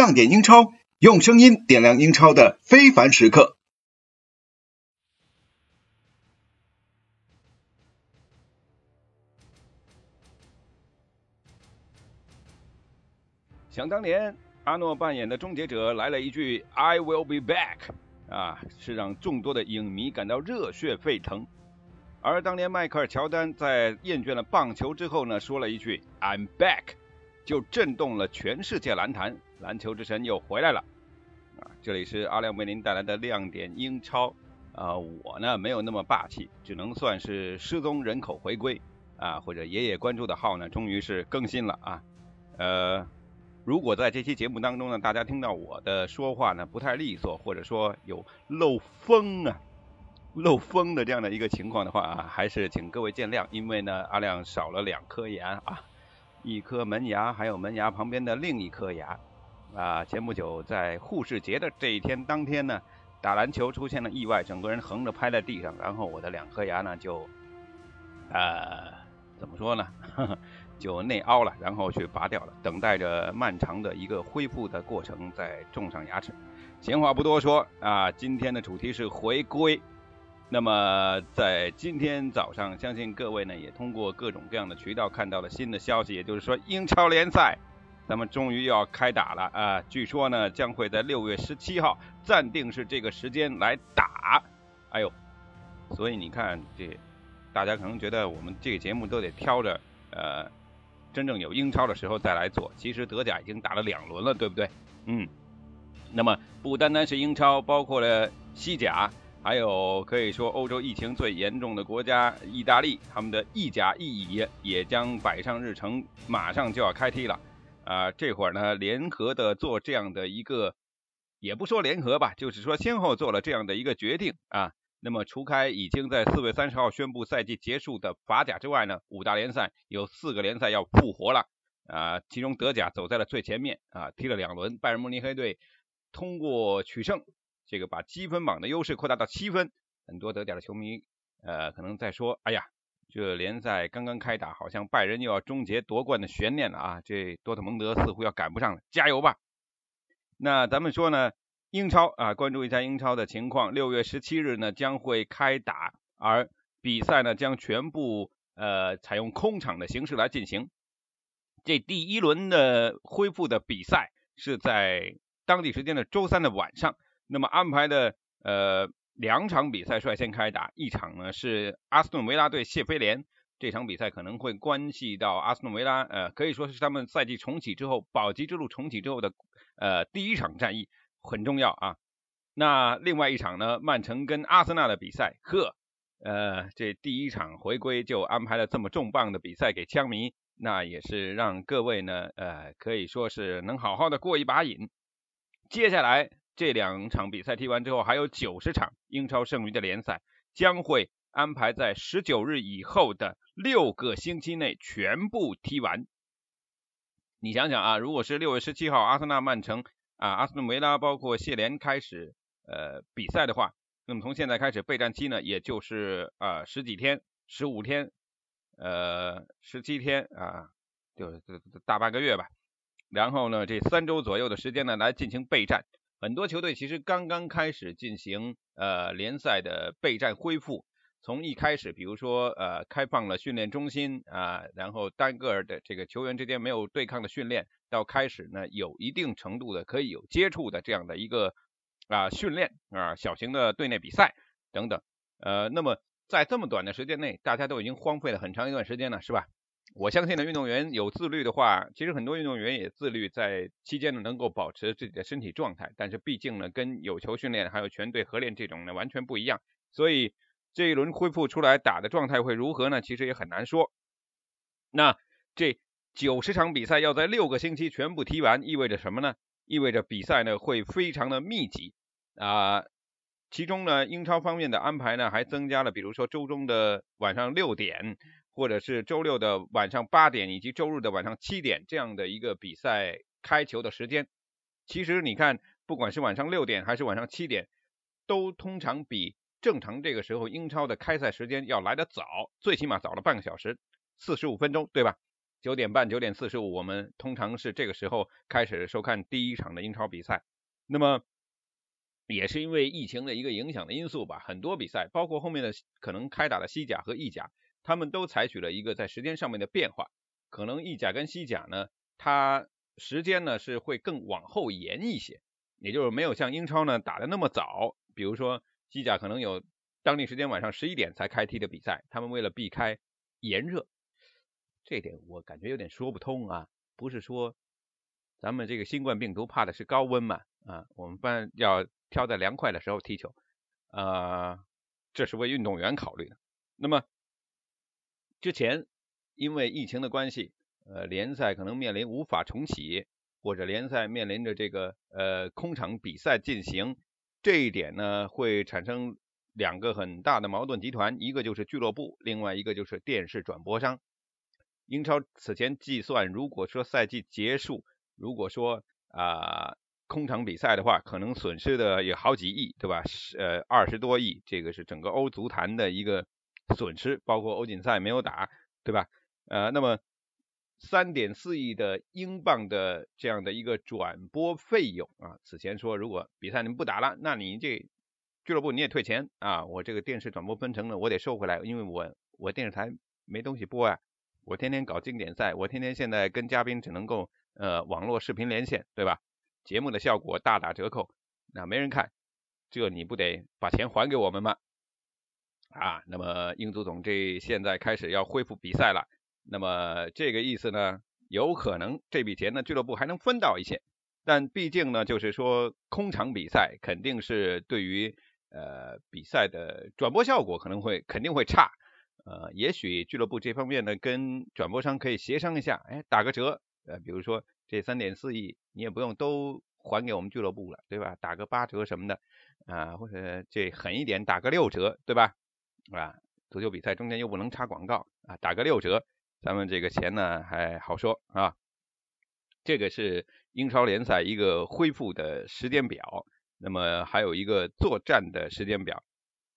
亮点英超，用声音点亮英超的非凡时刻。想当年，阿诺扮演的终结者来了一句 “I will be back”，啊，是让众多的影迷感到热血沸腾。而当年迈克尔乔丹在厌倦了棒球之后呢，说了一句 “I'm back”，就震动了全世界篮坛，篮球之神又回来了。啊，这里是阿亮为您带来的亮点英超。啊，我呢没有那么霸气，只能算是失踪人口回归啊，或者爷爷关注的号呢，终于是更新了啊，呃。如果在这期节目当中呢，大家听到我的说话呢不太利索，或者说有漏风啊、漏风的这样的一个情况的话啊，还是请各位见谅，因为呢阿亮少了两颗牙啊，一颗门牙，还有门牙旁边的另一颗牙啊。前不久在护士节的这一天当天呢，打篮球出现了意外，整个人横着拍在地上，然后我的两颗牙呢就呃怎么说呢？就内凹了，然后去拔掉了，等待着漫长的一个恢复的过程，再种上牙齿。闲话不多说啊，今天的主题是回归。那么在今天早上，相信各位呢也通过各种各样的渠道看到了新的消息，也就是说英超联赛咱们终于要开打了啊！据说呢将会在六月十七号暂定是这个时间来打。哎呦，所以你看这大家可能觉得我们这个节目都得挑着呃。真正有英超的时候再来做，其实德甲已经打了两轮了，对不对？嗯，那么不单单是英超，包括了西甲，还有可以说欧洲疫情最严重的国家意大利，他们的意甲、意乙也将摆上日程，马上就要开踢了。啊，这会儿呢，联合的做这样的一个，也不说联合吧，就是说先后做了这样的一个决定啊。那么，除开已经在四月三十号宣布赛季结束的法甲之外呢，五大联赛有四个联赛要复活了啊。其中德甲走在了最前面啊，踢了两轮，拜仁慕尼黑队通过取胜，这个把积分榜的优势扩大到七分。很多德甲的球迷呃可能在说，哎呀，这联赛刚刚开打，好像拜仁又要终结夺冠的悬念了啊，这多特蒙德似乎要赶不上了，加油吧！那咱们说呢？英超啊，关注一下英超的情况。六月十七日呢将会开打，而比赛呢将全部呃采用空场的形式来进行。这第一轮的恢复的比赛是在当地时间的周三的晚上。那么安排的呃两场比赛率先开打，一场呢是阿斯顿维拉对谢菲联，这场比赛可能会关系到阿斯顿维拉呃可以说是他们赛季重启之后保级之路重启之后的呃第一场战役。很重要啊！那另外一场呢，曼城跟阿森纳的比赛，呵，呃，这第一场回归就安排了这么重磅的比赛给枪迷，那也是让各位呢，呃，可以说是能好好的过一把瘾。接下来这两场比赛踢完之后，还有九十场英超剩余的联赛将会安排在十九日以后的六个星期内全部踢完。你想想啊，如果是六月十七号，阿森纳、曼城。啊，阿斯顿维拉包括谢联开始呃比赛的话，那么从现在开始备战期呢，也就是啊十几天、十五天、呃十七天啊，就是大半个月吧。然后呢，这三周左右的时间呢来进行备战。很多球队其实刚刚开始进行呃联赛的备战恢复。从一开始，比如说呃开放了训练中心啊，然后单个的这个球员之间没有对抗的训练，到开始呢有一定程度的可以有接触的这样的一个啊训练啊小型的队内比赛等等，呃那么在这么短的时间内，大家都已经荒废了很长一段时间了，是吧？我相信呢运动员有自律的话，其实很多运动员也自律，在期间呢能够保持自己的身体状态，但是毕竟呢跟有球训练还有全队合练这种呢完全不一样，所以。这一轮恢复出来打的状态会如何呢？其实也很难说。那这九十场比赛要在六个星期全部踢完，意味着什么呢？意味着比赛呢会非常的密集啊。其中呢，英超方面的安排呢还增加了，比如说周中的晚上六点，或者是周六的晚上八点，以及周日的晚上七点这样的一个比赛开球的时间。其实你看，不管是晚上六点还是晚上七点，都通常比。正常这个时候英超的开赛时间要来得早，最起码早了半个小时，四十五分钟，对吧？九点半、九点四十五，我们通常是这个时候开始收看第一场的英超比赛。那么也是因为疫情的一个影响的因素吧，很多比赛，包括后面的可能开打的西甲和意甲，他们都采取了一个在时间上面的变化。可能意甲跟西甲呢，它时间呢是会更往后延一些，也就是没有像英超呢打的那么早。比如说西甲可能有当地时间晚上十一点才开踢的比赛，他们为了避开炎热，这点我感觉有点说不通啊。不是说咱们这个新冠病毒怕的是高温嘛？啊，我们班要。挑在凉快的时候踢球，呃，这是为运动员考虑的。那么之前因为疫情的关系，呃，联赛可能面临无法重启，或者联赛面临着这个呃空场比赛进行，这一点呢会产生两个很大的矛盾集团，一个就是俱乐部，另外一个就是电视转播商。英超此前计算，如果说赛季结束，如果说啊。空场比赛的话，可能损失的有好几亿，对吧？呃二十多亿，这个是整个欧足坛的一个损失，包括欧锦赛没有打，对吧？呃，那么三点四亿的英镑的这样的一个转播费用啊，此前说如果比赛你们不打了，那你这俱乐部你也退钱啊，我这个电视转播分成呢，我得收回来，因为我我电视台没东西播啊，我天天搞经典赛，我天天现在跟嘉宾只能够呃网络视频连线，对吧？节目的效果大打折扣，那没人看，这你不得把钱还给我们吗？啊，那么英足总这现在开始要恢复比赛了，那么这个意思呢，有可能这笔钱呢俱乐部还能分到一些，但毕竟呢就是说空场比赛肯定是对于呃比赛的转播效果可能会肯定会差，呃，也许俱乐部这方面呢跟转播商可以协商一下，哎，打个折，呃，比如说。这三点四亿你也不用都还给我们俱乐部了，对吧？打个八折什么的啊，或者这狠一点打个六折，对吧？啊，足球比赛中间又不能插广告啊，打个六折，咱们这个钱呢还好说啊。这个是英超联赛一个恢复的时间表，那么还有一个作战的时间表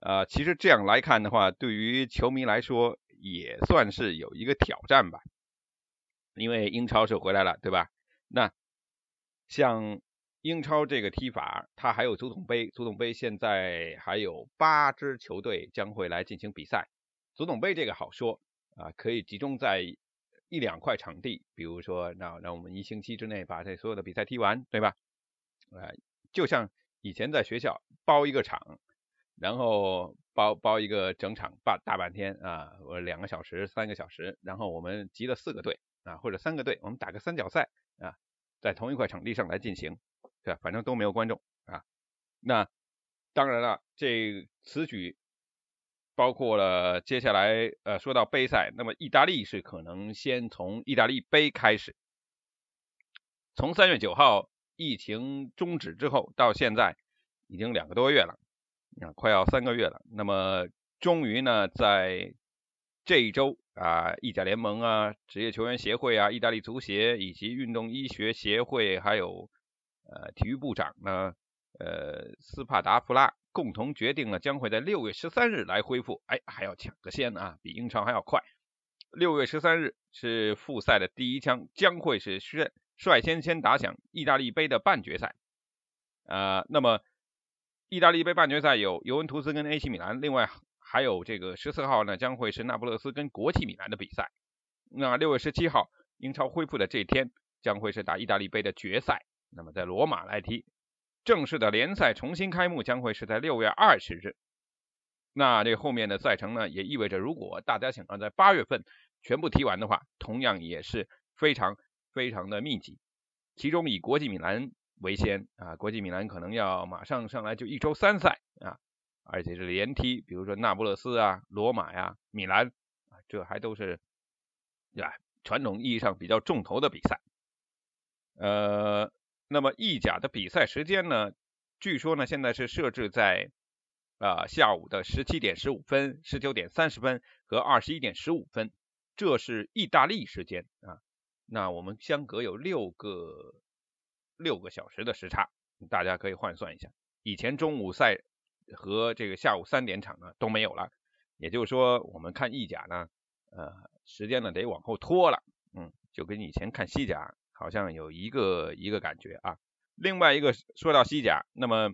啊。其实这样来看的话，对于球迷来说也算是有一个挑战吧，因为英超是回来了，对吧？那像英超这个踢法，它还有足总杯，足总杯现在还有八支球队将会来进行比赛。足总杯这个好说啊，可以集中在一两块场地，比如说那让我们一星期之内把这所有的比赛踢完，对吧？啊，就像以前在学校包一个场，然后包包一个整场半大半天啊，我两个小时、三个小时，然后我们集了四个队啊或者三个队，我们打个三角赛。啊，在同一块场地上来进行，对？反正都没有观众啊。那当然了，这此举包括了接下来呃说到杯赛，那么意大利是可能先从意大利杯开始。从三月九号疫情终止之后到现在已经两个多月了，啊，快要三个月了。那么终于呢，在这一周。啊，意甲联盟啊，职业球员协会啊，意大利足协以及运动医学协会，还有呃体育部长呢，呃斯帕达夫拉共同决定了，将会在六月十三日来恢复。哎，还要抢个先啊，比英超还要快。六月十三日是复赛的第一枪，将会是率率先先打响意大利杯的半决赛。呃，那么意大利杯半决赛有尤文图斯跟 AC 米兰，另外。还有这个十四号呢，将会是那不勒斯跟国际米兰的比赛。那六月十七号，英超恢复的这一天，将会是打意大利杯的决赛。那么在罗马来踢，正式的联赛重新开幕将会是在六月二十日。那这后面的赛程呢，也意味着如果大家想要在八月份全部踢完的话，同样也是非常非常的密集。其中以国际米兰为先啊，国际米兰可能要马上上来就一周三赛啊。而且是连踢，比如说那不勒斯啊、罗马呀、米兰啊，这还都是啊传统意义上比较重头的比赛。呃，那么意甲的比赛时间呢，据说呢现在是设置在啊下午的十七点十五分、十九点三十分和二十一点十五分，这是意大利时间啊。那我们相隔有六个六个小时的时差，大家可以换算一下，以前中午赛。和这个下午三点场呢都没有了，也就是说我们看意甲呢，呃，时间呢得往后拖了嗯，就跟以前看西甲好像有一个一个感觉啊。另外一个说到西甲，那么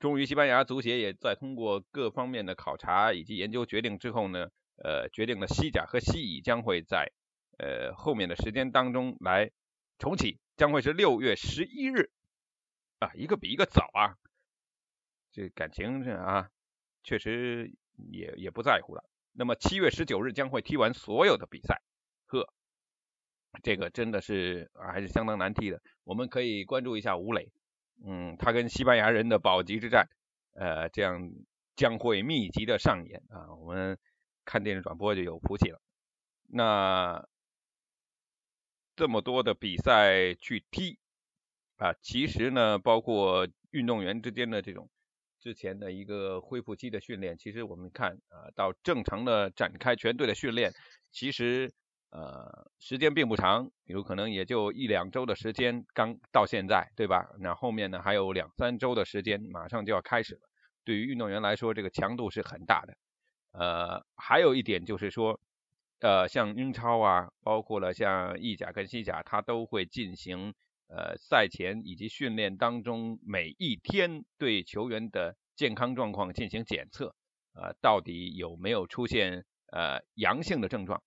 终于西班牙足协也在通过各方面的考察以及研究决定之后呢，呃，决定了西甲和西乙将会在呃后面的时间当中来重启，将会是六月十一日啊，一个比一个早啊。这感情这啊，确实也也不在乎了。那么七月十九日将会踢完所有的比赛，呵，这个真的是还是相当难踢的。我们可以关注一下吴磊，嗯，他跟西班牙人的保级之战，呃，这样将会密集的上演啊。我们看电视转播就有福气了。那这么多的比赛去踢啊，其实呢，包括运动员之间的这种。之前的一个恢复期的训练，其实我们看啊，到正常的展开全队的训练，其实呃时间并不长，有可能也就一两周的时间，刚到现在，对吧？那后面呢还有两三周的时间，马上就要开始了。对于运动员来说，这个强度是很大的。呃，还有一点就是说，呃，像英超啊，包括了像意甲跟西甲，它都会进行。呃，赛前以及训练当中，每一天对球员的健康状况进行检测，呃，到底有没有出现呃阳性的症状？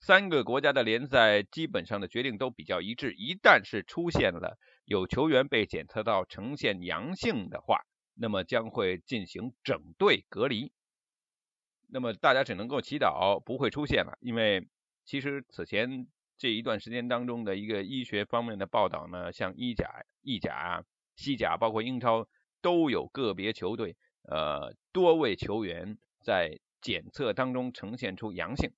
三个国家的联赛基本上的决定都比较一致，一旦是出现了有球员被检测到呈现阳性的话，那么将会进行整队隔离。那么大家只能够祈祷不会出现了，因为其实此前。这一段时间当中的一个医学方面的报道呢，像意甲、意甲、西甲，包括英超，都有个别球队，呃，多位球员在检测当中呈现出阳性。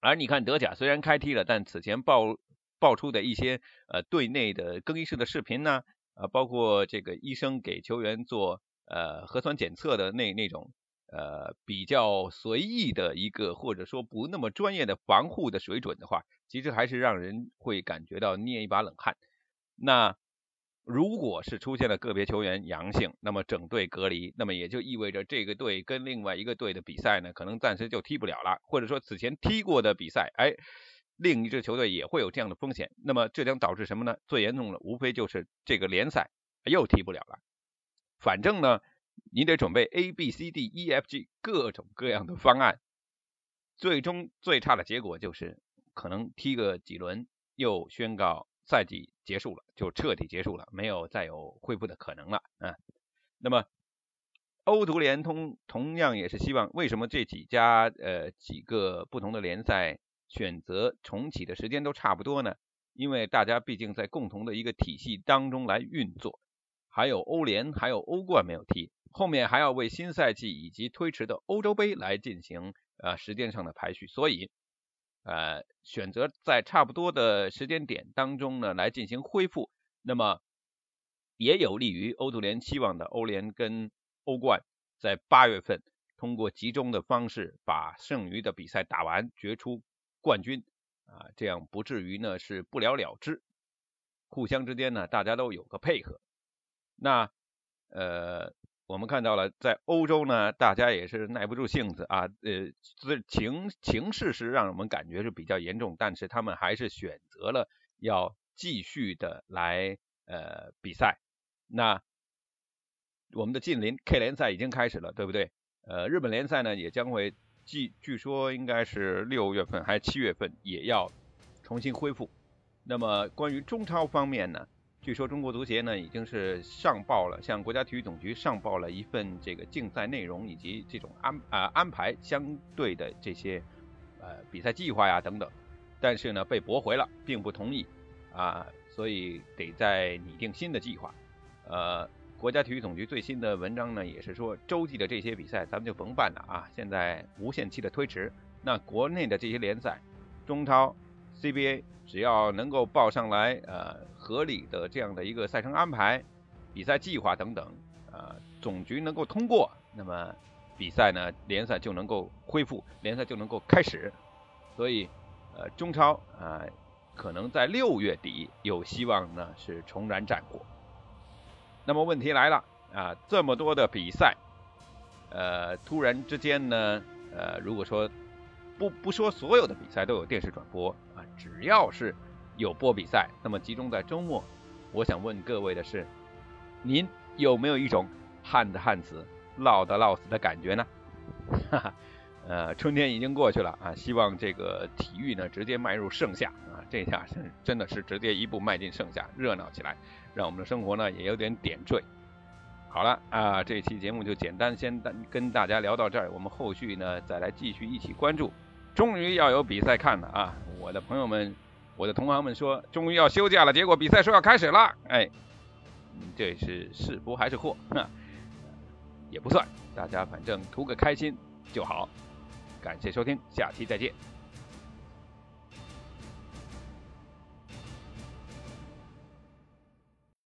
而你看德甲虽然开踢了，但此前爆爆出的一些呃队内的更衣室的视频呢，呃，包括这个医生给球员做呃核酸检测的那那种。呃，比较随意的一个，或者说不那么专业的防护的水准的话，其实还是让人会感觉到捏一把冷汗。那如果是出现了个别球员阳性，那么整队隔离，那么也就意味着这个队跟另外一个队的比赛呢，可能暂时就踢不了了，或者说此前踢过的比赛，哎，另一支球队也会有这样的风险。那么这将导致什么呢？最严重的无非就是这个联赛又踢不了了。反正呢。你得准备 A、B、C、D、E、F、G 各种各样的方案，最终最差的结果就是可能踢个几轮又宣告赛季结束了，就彻底结束了，没有再有恢复的可能了啊。那么欧足联通同样也是希望，为什么这几家呃几个不同的联赛选择重启的时间都差不多呢？因为大家毕竟在共同的一个体系当中来运作，还有欧联还有欧冠没有踢。后面还要为新赛季以及推迟的欧洲杯来进行呃时间上的排序，所以呃选择在差不多的时间点当中呢来进行恢复，那么也有利于欧足联期望的欧联跟欧冠在八月份通过集中的方式把剩余的比赛打完，决出冠军啊，这样不至于呢是不了了之，互相之间呢大家都有个配合，那呃。我们看到了，在欧洲呢，大家也是耐不住性子啊，呃，这情情势是让我们感觉是比较严重，但是他们还是选择了要继续的来呃比赛。那我们的近邻 K 联赛已经开始了，对不对？呃，日本联赛呢也将会据据说应该是六月份还是七月份也要重新恢复。那么关于中超方面呢？据说中国足协呢已经是上报了，向国家体育总局上报了一份这个竞赛内容以及这种安啊安排相对的这些呃比赛计划呀等等，但是呢被驳回了，并不同意啊，所以得再拟定新的计划。呃，国家体育总局最新的文章呢也是说，洲际的这些比赛咱们就甭办了啊，现在无限期的推迟。那国内的这些联赛，中超、CBA。只要能够报上来，呃，合理的这样的一个赛程安排、比赛计划等等，呃，总局能够通过，那么比赛呢，联赛就能够恢复，联赛就能够开始。所以，呃，中超啊，可能在六月底有希望呢是重燃战火。那么问题来了啊，这么多的比赛，呃，突然之间呢，呃，如果说不不说所有的比赛都有电视转播啊，只要是有播比赛，那么集中在周末，我想问各位的是，您有没有一种旱的旱死，涝的涝死的感觉呢？哈哈，呃，春天已经过去了啊，希望这个体育呢直接迈入盛夏啊，这下是真的是直接一步迈进盛夏，热闹起来，让我们的生活呢也有点点缀。好了啊，这期节目就简单先跟大家聊到这儿，我们后续呢再来继续一起关注。终于要有比赛看了啊！我的朋友们，我的同行们说，终于要休假了，结果比赛说要开始了，哎，这是是福还是祸？也不算，大家反正图个开心就好。感谢收听，下期再见。